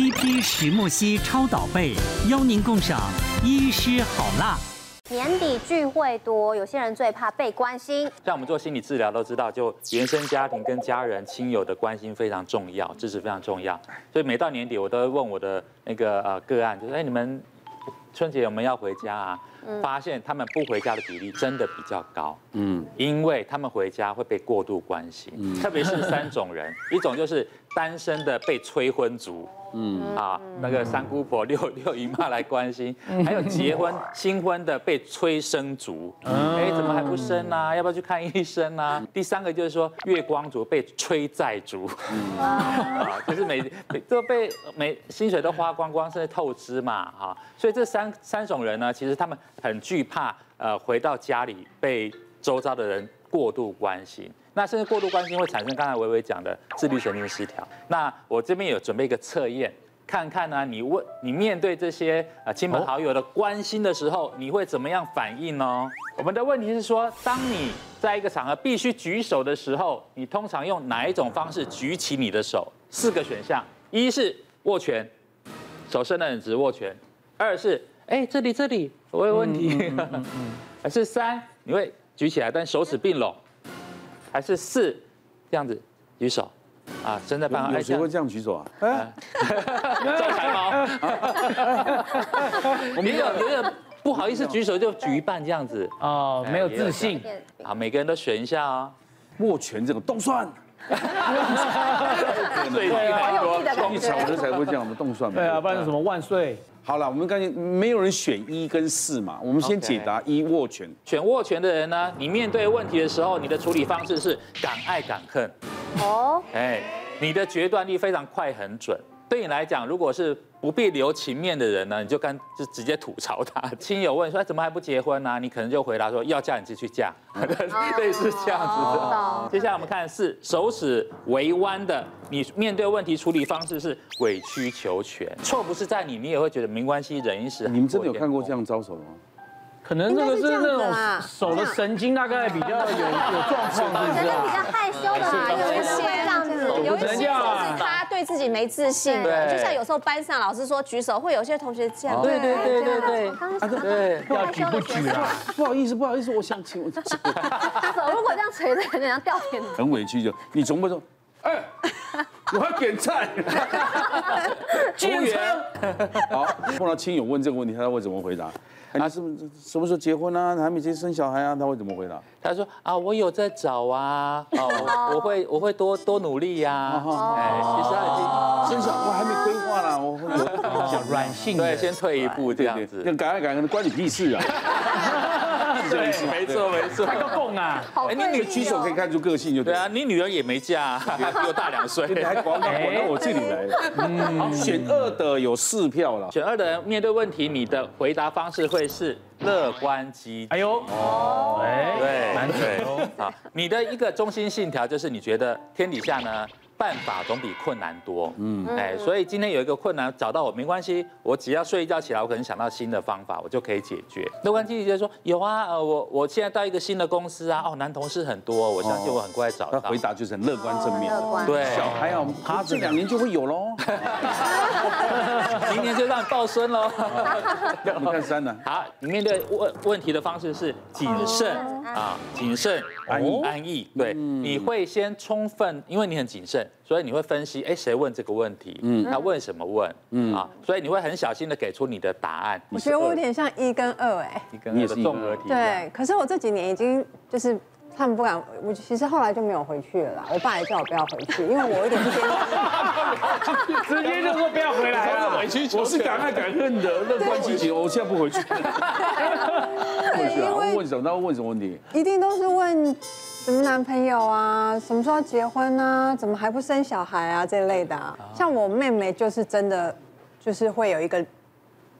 CP 石墨烯超导被，邀您共赏医师好辣。年底聚会多，有些人最怕被关心。像我们做心理治疗都知道，就原生家庭跟家人亲友的关心非常重要，支持非常重要。所以每到年底，我都会问我的那个呃个案，就是哎你们春节有没有要回家啊？发现他们不回家的比例真的比较高。嗯，因为他们回家会被过度关心，特别是三种人，一种就是单身的被催婚族。嗯。啊，那个三姑婆、六六姨妈来关心，还有结婚新婚的被催生族，哎，怎么还不生啊？要不要去看医生啊？第三个就是说月光族被催债族，啊，就是每每都被每薪水都花光光，甚至透支嘛，哈，所以这三三种人呢，其实他们很惧怕，呃，回到家里被周遭的人过度关心。那甚至过度关心会产生刚才薇薇讲的自律神经失调。那我这边有准备一个测验，看看呢，你问你面对这些呃亲朋好友的关心的时候，你会怎么样反应呢？我们的问题是说，当你在一个场合必须举手的时候，你通常用哪一种方式举起你的手？四个选项：一是握拳，手伸得很直握拳；二是哎这里这里我有问题；还是三你会举起来，但手指并拢。还是四这样子举手啊，真的半空。有谁会这样举手啊？招财猫。我们 有有点不好意思举手，就举一半这样子。哦，没有自信。好，每个人都选一下啊。握拳这个冻蒜。对，一场我才会这样，我们动算。对啊，不然什么万岁。好了，我们刚才没有人选一跟四嘛，我们先解答一握拳。选握拳的人呢，你面对问题的时候，你的处理方式是敢爱敢恨。哦。哎，你的决断力非常快很准。对你来讲，如果是不必留情面的人呢，你就干就直接吐槽他。亲友问说哎怎么还不结婚呢？你可能就回答说要嫁你就去嫁，类似这样子的。接下来我们看是手指微弯的，你面对问题处理方式是委曲求全。错不是在你，你也会觉得没关系，忍一时。你们真的有看过这样招手吗？可能这个是那种手的神经大概比较有有状况，可能比较害羞的嘛，有一些这样子，有一些是他对自己没自信的，就像有时候班上老师说举手，会有些同学这样，对对对对对，对，要举不举啊？不好意思不好意思，我想请我举。手如果这样垂着，可能要掉脸。很委屈就，你总不说，哎，我要点菜。服务员，好，碰到亲友问这个问题，他会怎么回答？他是不是什么时候结婚啊？还没结生小孩啊？他会怎么回答？他说啊，我有在找啊，啊，我会我会多多努力呀。哎，其实他已经生小孩，我还没规划啦，我会有软性，对，先退一步这样子。那敢爱敢恨关你屁事啊！对，没错没错。开个供啊！哎，你女举手可以看出个性就对啊。你女儿也没嫁，比我大两岁，你还管管到我这里来了。嗯，选二的有四票了。选二的人面对问题，你的回答方式会。是乐观积极。哎呦，哦，对，蛮对。好，你的一个中心信条就是你觉得天底下呢，办法总比困难多。嗯，哎，所以今天有一个困难找到我没关系，我只要睡一觉起来，我可能想到新的方法，我就可以解决。乐观积极就是说有啊，呃，我我现在到一个新的公司啊，哦，男同事很多，我相信我很快找到。他回答就是很乐观正面。对，小孩啊，他这两年就会有喽。明年就让你抱孙喽。你看三呢？好，你面对问问题的方式是谨慎啊，谨慎安逸安逸。对，你会先充分，因为你很谨慎。所以你会分析，哎，谁问这个问题？嗯，他问什么问？嗯啊，所以你会很小心的给出你的答案。我觉得我有点像一跟二，哎，一跟二的综合体。对，可是我这几年已经就是他们不敢，我其实后来就没有回去了啦。我爸也叫我不要回去，因为我有点不坚持。直接就说不要回来了。我是敢爱敢恨的乐观积极，我现在不回去。回去啊？问什么？他会问什么问题？一定都是问。什么男朋友啊？什么时候结婚啊？怎么还不生小孩啊？这类的、啊，像我妹妹就是真的，就是会有一个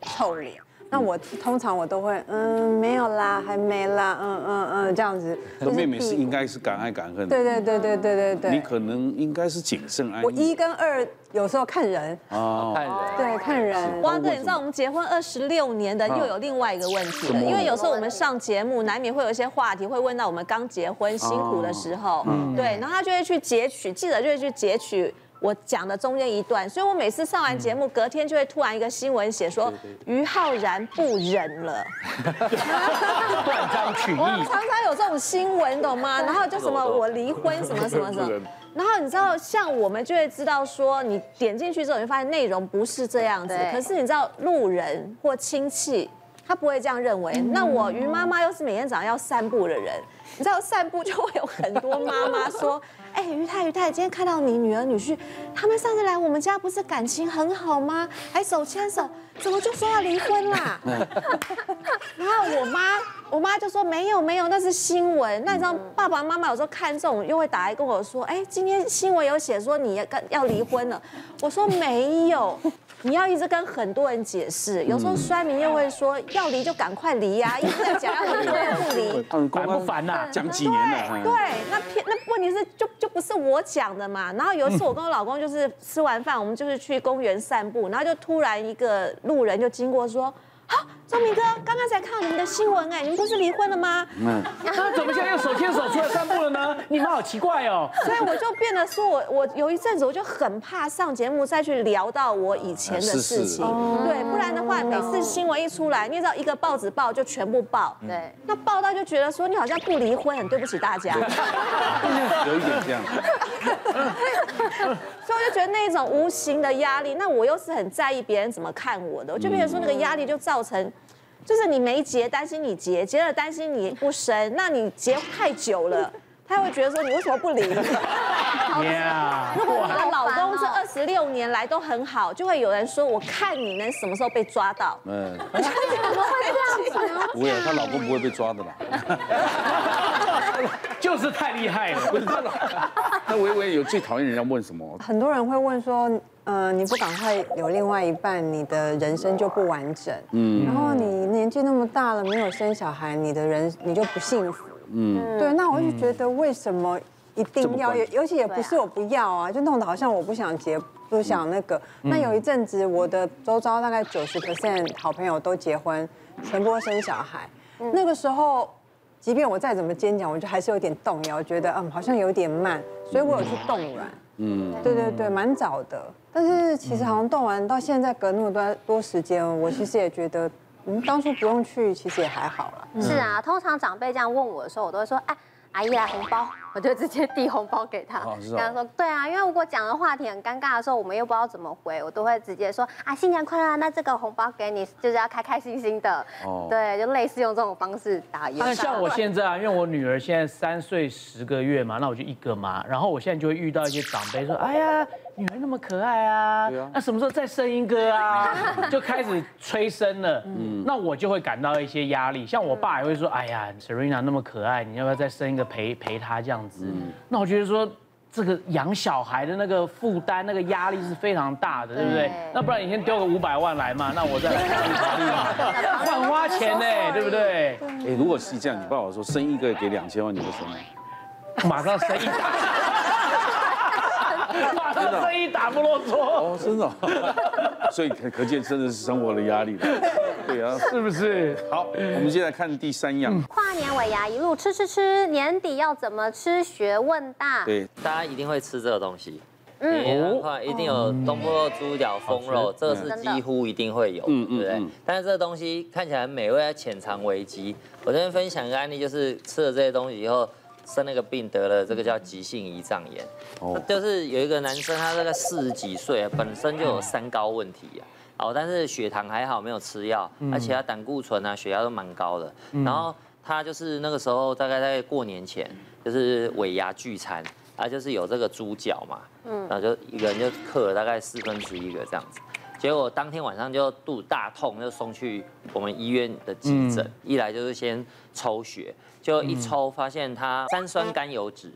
臭脸。那我通常我都会，嗯，没有啦，还没啦，嗯嗯嗯，这样子。那妹妹是应该是敢爱敢恨。对对对对对对对。你可能应该是谨慎爱。我一跟二有时候看人。哦，看人。对，看人。哇，对，你知道我们结婚二十六年的又有另外一个问题了，因为有时候我们上节目难免会有一些话题会问到我们刚结婚辛苦的时候，对，然后他就会去截取，记者就会去截取。我讲的中间一段，所以我每次上完节目，隔天就会突然一个新闻写说于浩然不忍了，断章取义。我常常有这种新闻，懂吗？然后就什么我离婚什么什么什么，然后你知道，像我们就会知道说，你点进去之后，你会发现内容不是这样子。可是你知道，路人或亲戚他不会这样认为。那我于妈妈又是每天早上要散步的人，你知道散步就会有很多妈妈说。哎，于太于太，今天看到你女儿女婿，他们上次来我们家不是感情很好吗？还手牵手，怎么就说要离婚啦？然后我妈，我妈就说没有没有，那是新闻。那你知道爸爸妈妈有时候看这种，又会打来跟我说，哎，今天新闻有写说你要要离婚了。我说没有。你要一直跟很多人解释，有时候衰民又会说要离就赶快离呀，一直在讲要离婚不离，烦不烦呐？讲几年了。对，那偏那问题是就就不是我讲的嘛。然后有一次我跟我老公就是吃完饭，我们就是去公园散步，然后就突然一个路人就经过说。好，钟明哥，刚刚才看到你们的新闻，哎，你们不是离婚了吗？嗯，那怎么现在又手牵手出来散步了呢？你们好奇怪哦。所以我就变得说我我有一阵子我就很怕上节目再去聊到我以前的事情，对，不然的话每次新闻一出来，你知道一个报纸报就全部报，对，那报道就觉得说你好像不离婚，很对不起大家，有一点这样。所以我就觉得那种无形的压力，那我又是很在意别人怎么看我的，我就变成说那个压力就造成，就是你没结担心你结，结了担心你不生，那你结太久了，他会觉得说你为什么不离？如果你的老公这二十六年来都很好，就会有人说我看你能什么时候被抓到？嗯，怎么会这样子？不会，她老公不会被抓的啦。就是太厉害了。那维维有最讨厌人家问什么？很多人会问说，呃，你不赶快有另外一半，你的人生就不完整。嗯。然后你年纪那么大了，没有生小孩，你的人你就不幸福。嗯。对，那我就觉得为什么一定要？尤其也不是我不要啊，就弄得好像我不想结，不想那个。那有一阵子，我的周遭大概九十 percent 好朋友都结婚，全部都生小孩。那个时候。即便我再怎么坚强，我就还是有点动摇，觉得嗯好像有点慢，所以我有去冻卵。嗯，对对对，蛮早的。但是其实好像冻完到现在隔那么多多时间，我其实也觉得，嗯，当初不用去，其实也还好了。是啊，通常长辈这样问我的时候，我都会说，哎。阿姨来红包，我就直接递红包给他，跟他说对啊，因为如果讲的话题很尴尬的时候，我们又不知道怎么回，我都会直接说啊新年快乐，那这个红包给你，就是要开开心心的，对，就类似用这种方式打。那像我现在啊，因为我女儿现在三岁十个月嘛，那我就一个嘛，然后我现在就会遇到一些长辈说，哎呀。女儿那么可爱啊，那什么时候再生一个啊？就开始催生了，嗯，那我就会感到一些压力。像我爸也会说，哎呀，Serena 那么可爱，你要不要再生一个陪陪她这样子？那我觉得说，这个养小孩的那个负担、那个压力是非常大的，对不对？那不然你先丢个五百万来嘛，那我再来考虑考虑嘛，很花钱呢，对不对？哎，如果是这样，你爸爸说生一个给两千万，你会生吗？马上生一个。生意打不落桌哦，真的，所以可可见真的是生活的压力了，对啊，是不是？好，我们现在看第三样，跨年尾牙一路吃吃吃，年底要怎么吃？学问大，对，大家一定会吃这个东西，嗯，的话一定有东坡肉、猪脚、风肉，这个是几乎一定会有，嗯对不对？但是这个东西看起来很美味，潜藏危机。我这边分享一个案例，就是吃了这些东西以后。生那个病得了这个叫急性胰脏炎，哦，就是有一个男生，他大概四十几岁，本身就有三高问题呀，哦，但是血糖还好，没有吃药，而且他胆固醇啊、血压都蛮高的。然后他就是那个时候大概在过年前，就是尾牙聚餐，啊，就是有这个猪脚嘛，嗯，然后就一个人就嗑了大概四分之一个这样子，结果当天晚上就肚子大痛，就送去我们医院的急诊，一来就是先抽血。就一抽发现他三酸甘油脂，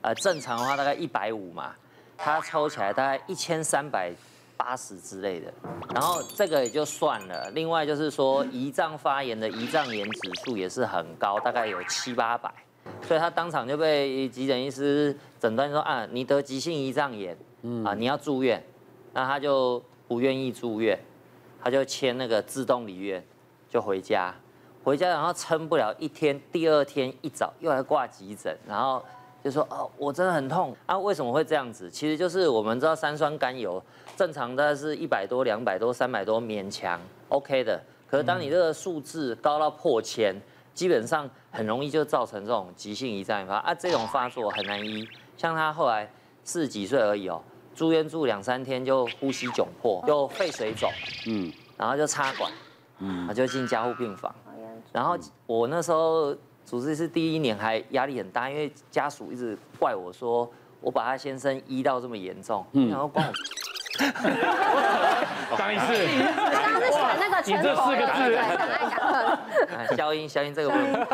呃，正常的话大概一百五嘛，他抽起来大概一千三百八十之类的，然后这个也就算了，另外就是说胰脏发炎的胰脏炎指数也是很高，大概有七八百，所以他当场就被急诊医师诊断说啊，你得急性胰脏炎，啊，你要住院，那他就不愿意住院，他就签那个自动离院，就回家。回家然后撑不了一天，第二天一早又来挂急诊，然后就说哦，我真的很痛啊，为什么会这样子？其实就是我们知道三酸甘油正常的是一百多、两百多、三百多勉强 OK 的，可是当你这个数字高到破千，基本上很容易就造成这种急性胰脏炎发啊，这种发作很难医。像他后来四十几岁而已哦，住院住两三天就呼吸窘迫，就肺水肿，嗯，然后就插管，嗯，就进加护病房，然后我那时候。主治医师第一年还压力很大，因为家属一直怪我说我把他先生医到这么严重，然后帮我。张医师，刚刚是选那个拳头，对，消音消音这个问题。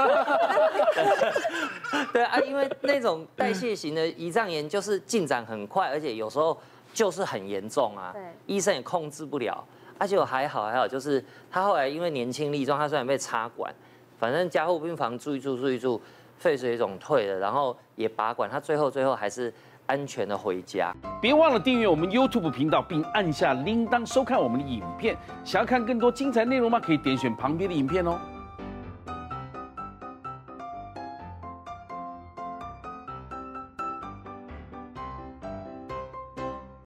对啊，因为那种代谢型的胰脏炎就是进展很快，而且有时候就是很严重啊，医生也控制不了。而且我还好还好，就是他后来因为年轻力壮，他虽然被插管。反正加护病房住一住住一住，肺水肿退了，然后也拔管，他最后最后还是安全的回家。别忘了订阅我们 YouTube 频道，并按下铃铛收看我们的影片。想要看更多精彩内容吗？可以点选旁边的影片哦。